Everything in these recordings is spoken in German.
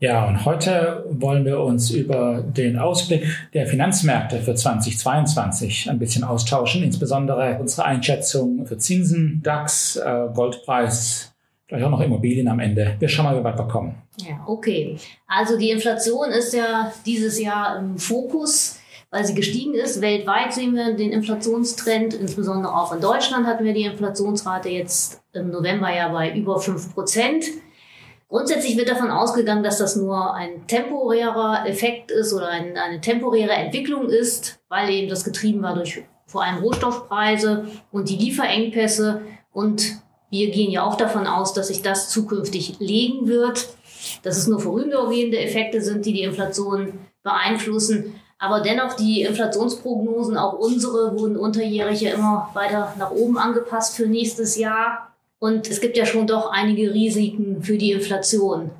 Ja, und heute wollen wir uns über den Ausblick der Finanzmärkte für 2022 ein bisschen austauschen, insbesondere unsere Einschätzung für Zinsen, DAX, äh, Goldpreis, vielleicht auch noch Immobilien am Ende. Wir schauen mal, wie weit wir kommen. Ja, okay. Also die Inflation ist ja dieses Jahr im Fokus weil sie gestiegen ist. Weltweit sehen wir den Inflationstrend, insbesondere auch in Deutschland hatten wir die Inflationsrate jetzt im November ja bei über fünf Prozent. Grundsätzlich wird davon ausgegangen, dass das nur ein temporärer Effekt ist oder ein, eine temporäre Entwicklung ist, weil eben das getrieben war durch vor allem Rohstoffpreise und die Lieferengpässe. Und wir gehen ja auch davon aus, dass sich das zukünftig legen wird, dass es nur vorübergehende Effekte sind, die die Inflation beeinflussen. Aber dennoch, die Inflationsprognosen, auch unsere, wurden unterjährig ja immer weiter nach oben angepasst für nächstes Jahr. Und es gibt ja schon doch einige Risiken für die Inflation.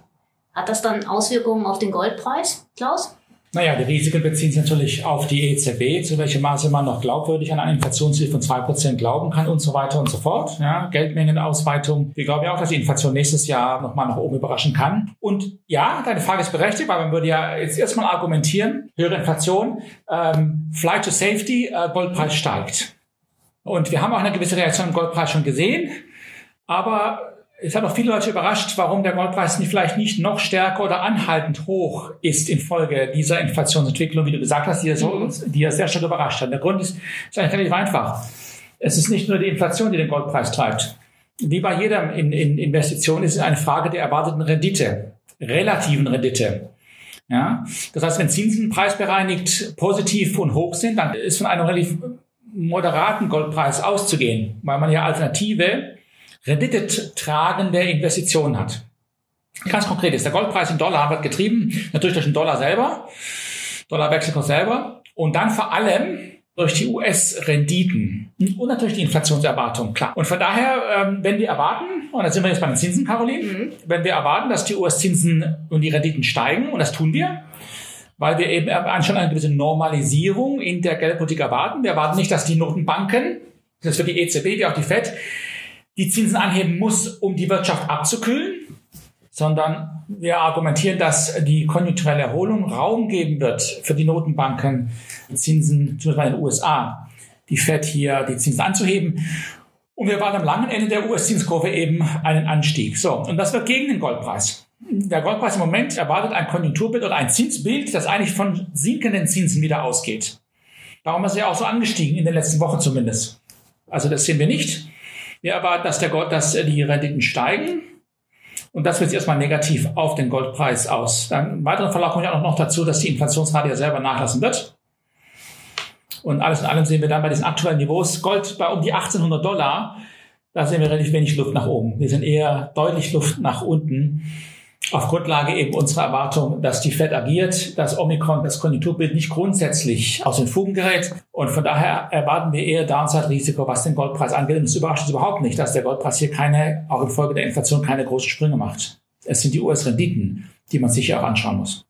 Hat das dann Auswirkungen auf den Goldpreis, Klaus? Naja, die Risiken beziehen sich natürlich auf die EZB, zu welchem Maße man noch glaubwürdig an eine Inflationsziel von zwei Prozent glauben kann und so weiter und so fort. Ja, Geldmengenausweitung. Wir glauben ja auch, dass die Inflation nächstes Jahr nochmal nach oben überraschen kann. Und ja, deine Frage ist berechtigt, weil man würde ja jetzt erstmal argumentieren, höhere Inflation, ähm, Flight to Safety, äh, Goldpreis steigt. Und wir haben auch eine gewisse Reaktion im Goldpreis schon gesehen. Aber es hat auch viele Leute überrascht, warum der Goldpreis nicht vielleicht nicht noch stärker oder anhaltend hoch ist infolge dieser Inflationsentwicklung, wie du gesagt hast, die ja, so, mhm. die ja sehr stark überrascht hat. Der Grund ist, ist eigentlich relativ einfach. Es ist nicht nur die Inflation, die den Goldpreis treibt. Wie bei jeder in, in Investition ist es eine Frage der erwarteten Rendite, relativen Rendite. Ja, das heißt, wenn Zinsen preisbereinigt positiv und hoch sind, dann ist von einem relativ moderaten Goldpreis auszugehen, weil man ja Alternative renditetragende Investitionen hat. Ganz konkret ist der Goldpreis in Dollar wird getrieben, natürlich durch den Dollar selber, Dollarwechselkurs selber und dann vor allem durch die US-Renditen und natürlich die Inflationserwartung, klar. Und von daher, ähm, wenn wir erwarten, und da sind wir jetzt bei den Zinsen, Caroline, mhm. wenn wir erwarten, dass die US-Zinsen und die Renditen steigen, und das tun wir, weil wir eben schon eine gewisse Normalisierung in der Geldpolitik erwarten. Wir erwarten nicht, dass die Notenbanken, das wird die EZB wie auch die FED, die Zinsen anheben muss, um die Wirtschaft abzukühlen, sondern wir argumentieren, dass die konjunkturelle Erholung Raum geben wird für die Notenbanken, Zinsen, zum Beispiel in den USA, die Fed hier die Zinsen anzuheben. Und wir waren am langen Ende der US-Zinskurve eben einen Anstieg. So, und das wird gegen den Goldpreis. Der Goldpreis im Moment erwartet ein Konjunkturbild oder ein Zinsbild, das eigentlich von sinkenden Zinsen wieder ausgeht. Darum ist er auch so angestiegen, in den letzten Wochen zumindest. Also das sehen wir nicht. Wir erwarten, dass, der Gold, dass die Renditen steigen. Und das wirkt sich erstmal negativ auf den Goldpreis aus. Dann im weiteren Verlauf kommt ja auch noch dazu, dass die Inflationsrate ja selber nachlassen wird. Und alles in allem sehen wir dann bei diesen aktuellen Niveaus Gold bei um die 1800 Dollar. Da sehen wir relativ wenig Luft nach oben. Wir sind eher deutlich Luft nach unten auf Grundlage eben unserer Erwartung, dass die Fed agiert, dass Omikron das Konjunkturbild nicht grundsätzlich aus den Fugen gerät. Und von daher erwarten wir eher Downside-Risiko, was den Goldpreis angeht. Und es überrascht uns überhaupt nicht, dass der Goldpreis hier keine, auch infolge der Inflation, keine großen Sprünge macht. Es sind die US-Renditen, die man sich ja auch anschauen muss.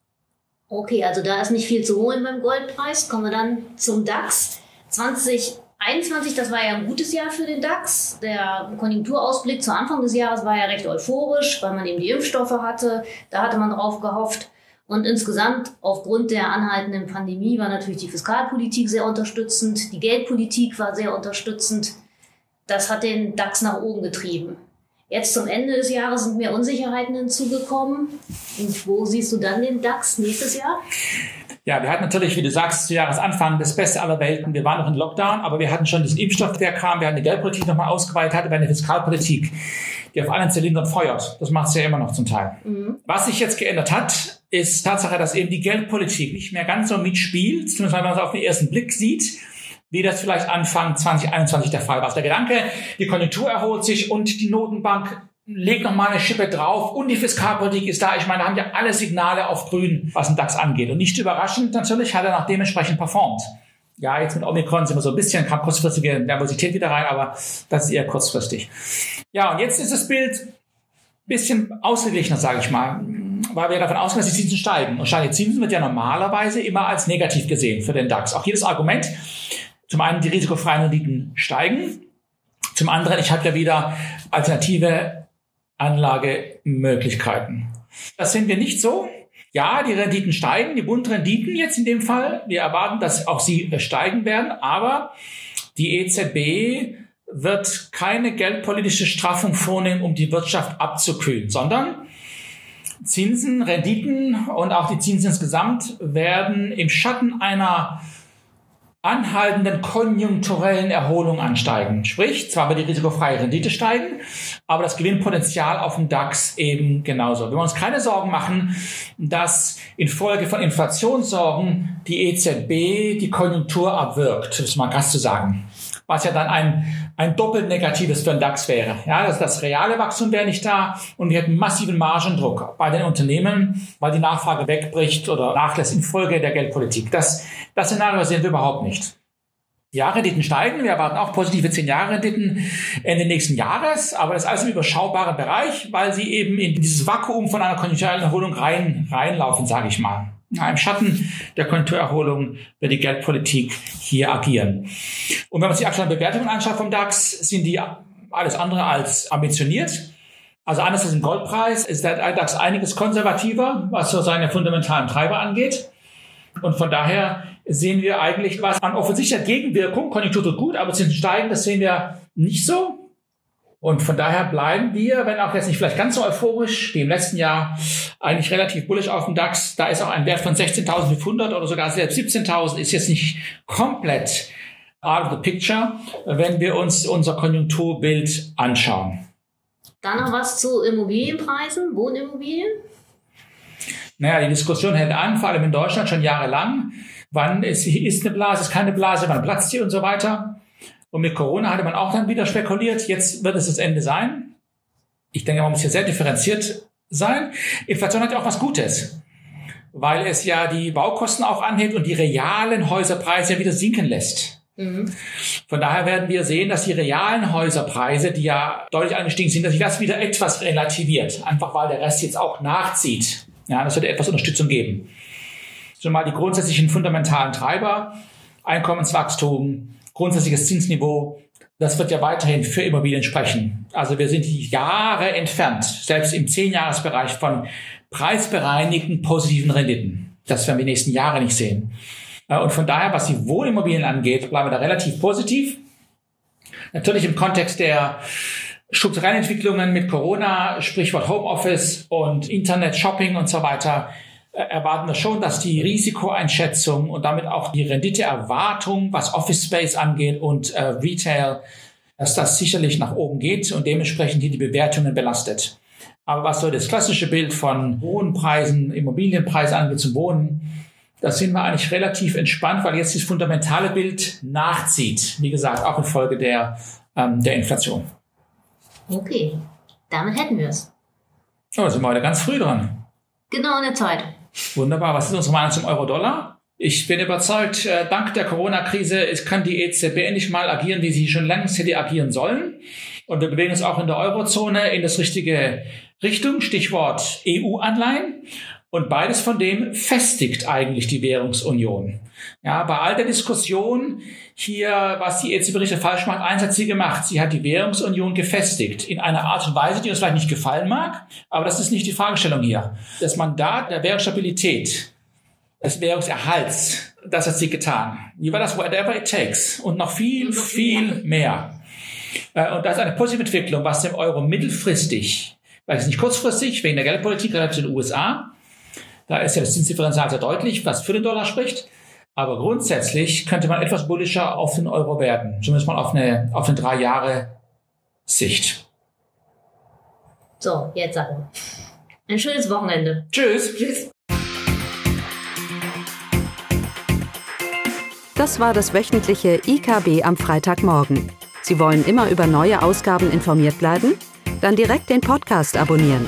Okay, also da ist nicht viel zu holen beim Goldpreis. Kommen wir dann zum DAX. 20 21, das war ja ein gutes Jahr für den DAX. Der Konjunkturausblick zu Anfang des Jahres war ja recht euphorisch, weil man eben die Impfstoffe hatte. Da hatte man drauf gehofft. Und insgesamt, aufgrund der anhaltenden Pandemie, war natürlich die Fiskalpolitik sehr unterstützend. Die Geldpolitik war sehr unterstützend. Das hat den DAX nach oben getrieben. Jetzt zum Ende des Jahres sind mehr Unsicherheiten hinzugekommen. Und wo siehst du dann den DAX nächstes Jahr? Ja, wir hatten natürlich, wie du sagst, zu Jahresanfang das Beste aller Welten. Wir waren noch in Lockdown, aber wir hatten schon diesen Impfstoff, der kam. Wir hatten die Geldpolitik nochmal ausgeweitet, hatten eine Fiskalpolitik, die auf allen Zylindern feuert. Das macht es ja immer noch zum Teil. Mhm. Was sich jetzt geändert hat, ist Tatsache, dass eben die Geldpolitik nicht mehr ganz so mitspielt, zumindest wenn man es auf den ersten Blick sieht wie das vielleicht Anfang 2021 der Fall war. Der Gedanke, die Konjunktur erholt sich und die Notenbank legt noch mal eine Schippe drauf und die Fiskalpolitik ist da. Ich meine, da haben ja alle Signale auf grün, was den DAX angeht. Und nicht überraschend, natürlich hat er nach dementsprechend performt. Ja, jetzt mit Omikron sind wir so ein bisschen, kam kurzfristige Nervosität wieder rein, aber das ist eher kurzfristig. Ja, und jetzt ist das Bild ein bisschen ausgeglichener, sage ich mal, weil wir davon ausgehen, dass die Zinsen steigen. Und steigende Zinsen wird ja normalerweise immer als negativ gesehen für den DAX. Auch jedes Argument, zum einen die risikofreien Renditen steigen, zum anderen, ich habe ja wieder alternative Anlagemöglichkeiten. Das sehen wir nicht so. Ja, die Renditen steigen, die Bundrenditen jetzt in dem Fall. Wir erwarten, dass auch sie steigen werden, aber die EZB wird keine geldpolitische Straffung vornehmen, um die Wirtschaft abzukühlen, sondern Zinsen, Renditen und auch die Zinsen insgesamt werden im Schatten einer anhaltenden konjunkturellen Erholung ansteigen. Sprich, zwar wird die risikofreie Rendite steigen, aber das Gewinnpotenzial auf dem DAX eben genauso. Wir wollen uns keine Sorgen machen, dass infolge von Inflationssorgen die EZB die Konjunktur abwirkt, das ist mal krass zu sagen was ja dann ein, ein doppelt negatives für den DAX wäre. Ja, das, das reale Wachstum wäre nicht da und wir hätten massiven Margendruck bei den Unternehmen, weil die Nachfrage wegbricht oder nachlässt infolge der Geldpolitik. Das, das Szenario sehen wir überhaupt nicht. Die Renditen steigen. Wir erwarten auch positive 10-Jahre-Renditen Ende nächsten Jahres. Aber das ist alles im überschaubaren Bereich, weil sie eben in dieses Vakuum von einer konjunkturellen Erholung rein, reinlaufen, sage ich mal. Im Schatten der Konjunkturerholung wird die Geldpolitik hier agieren. Und wenn man sich die aktuellen Bewertungen anschaut vom DAX, sind die alles andere als ambitioniert. Also anders als im Goldpreis ist der DAX einiges konservativer, was so seine fundamentalen Treiber angeht. Und von daher sehen wir eigentlich was an offensichtlicher Gegenwirkung. Konjunktur tut gut, aber Zinsen steigen, das sehen wir nicht so. Und von daher bleiben wir, wenn auch jetzt nicht vielleicht ganz so euphorisch, wie im letzten Jahr, eigentlich relativ bullisch auf dem DAX. Da ist auch ein Wert von 16.500 oder sogar selbst 17.000 ist jetzt nicht komplett out of the picture, wenn wir uns unser Konjunkturbild anschauen. Dann noch was zu Immobilienpreisen, Wohnimmobilien? Naja, die Diskussion hält an, vor allem in Deutschland schon jahrelang. Wann ist, ist eine Blase, ist keine Blase, wann platzt die und so weiter. Und mit Corona hatte man auch dann wieder spekuliert, jetzt wird es das Ende sein. Ich denke, man muss hier sehr differenziert sein. Inflation hat ja auch was Gutes, weil es ja die Baukosten auch anhebt und die realen Häuserpreise ja wieder sinken lässt. Mhm. Von daher werden wir sehen, dass die realen Häuserpreise, die ja deutlich angestiegen sind, dass sich das wieder etwas relativiert. Einfach weil der Rest jetzt auch nachzieht. Ja, das wird etwas Unterstützung geben. So mal die grundsätzlichen fundamentalen Treiber. Einkommenswachstum, grundsätzliches Zinsniveau, das wird ja weiterhin für Immobilien sprechen. Also wir sind Jahre entfernt, selbst im Zehnjahresbereich von preisbereinigten positiven Renditen. Das werden wir die nächsten Jahre nicht sehen. Äh, und von daher, was die Wohnimmobilien angeht, bleiben wir da relativ positiv. Natürlich im Kontext der strukturellen Entwicklungen mit Corona, Sprichwort Homeoffice und Internet, Shopping und so weiter, erwarten wir schon, dass die Risikoeinschätzung und damit auch die Renditeerwartung, was Office Space angeht und äh, Retail, dass das sicherlich nach oben geht und dementsprechend hier die Bewertungen belastet. Aber was so das klassische Bild von hohen Preisen, Immobilienpreisen angeht zum Wohnen, da sind wir eigentlich relativ entspannt, weil jetzt das fundamentale Bild nachzieht. Wie gesagt, auch infolge der, ähm, der Inflation. Okay, damit hätten wir es. Oh, da sind wir heute ganz früh dran. Genau in der Zeit. Wunderbar. Was ist unsere Meinung zum Euro-Dollar? Ich bin überzeugt, äh, dank der Corona-Krise kann die EZB endlich mal agieren, wie sie schon längst hätte agieren sollen. Und wir bewegen uns auch in der Eurozone in das richtige Richtung, Stichwort EU-Anleihen. Und beides von dem festigt eigentlich die Währungsunion. Ja, bei all der Diskussion hier, was die EZB-Berichte falsch macht, eins hat sie gemacht. Sie hat die Währungsunion gefestigt in einer Art und Weise, die uns vielleicht nicht gefallen mag. Aber das ist nicht die Fragestellung hier. Das Mandat der Währungsstabilität, des Währungserhalts, das hat sie getan. Wie war das? Whatever it takes. Und noch viel, viel mehr. Äh, und das ist eine positive Entwicklung, was dem Euro mittelfristig, vielleicht nicht kurzfristig, wegen der Geldpolitik relativ zu den USA, da ist ja das Zinsdifferenzial sehr deutlich, was für den Dollar spricht. Aber grundsätzlich könnte man etwas bullischer auf den Euro werden. Zumindest mal auf eine, auf eine drei Jahre Sicht. So, jetzt sagen wir. Ein schönes Wochenende. Tschüss. Tschüss. Das war das wöchentliche IKB am Freitagmorgen. Sie wollen immer über neue Ausgaben informiert bleiben? Dann direkt den Podcast abonnieren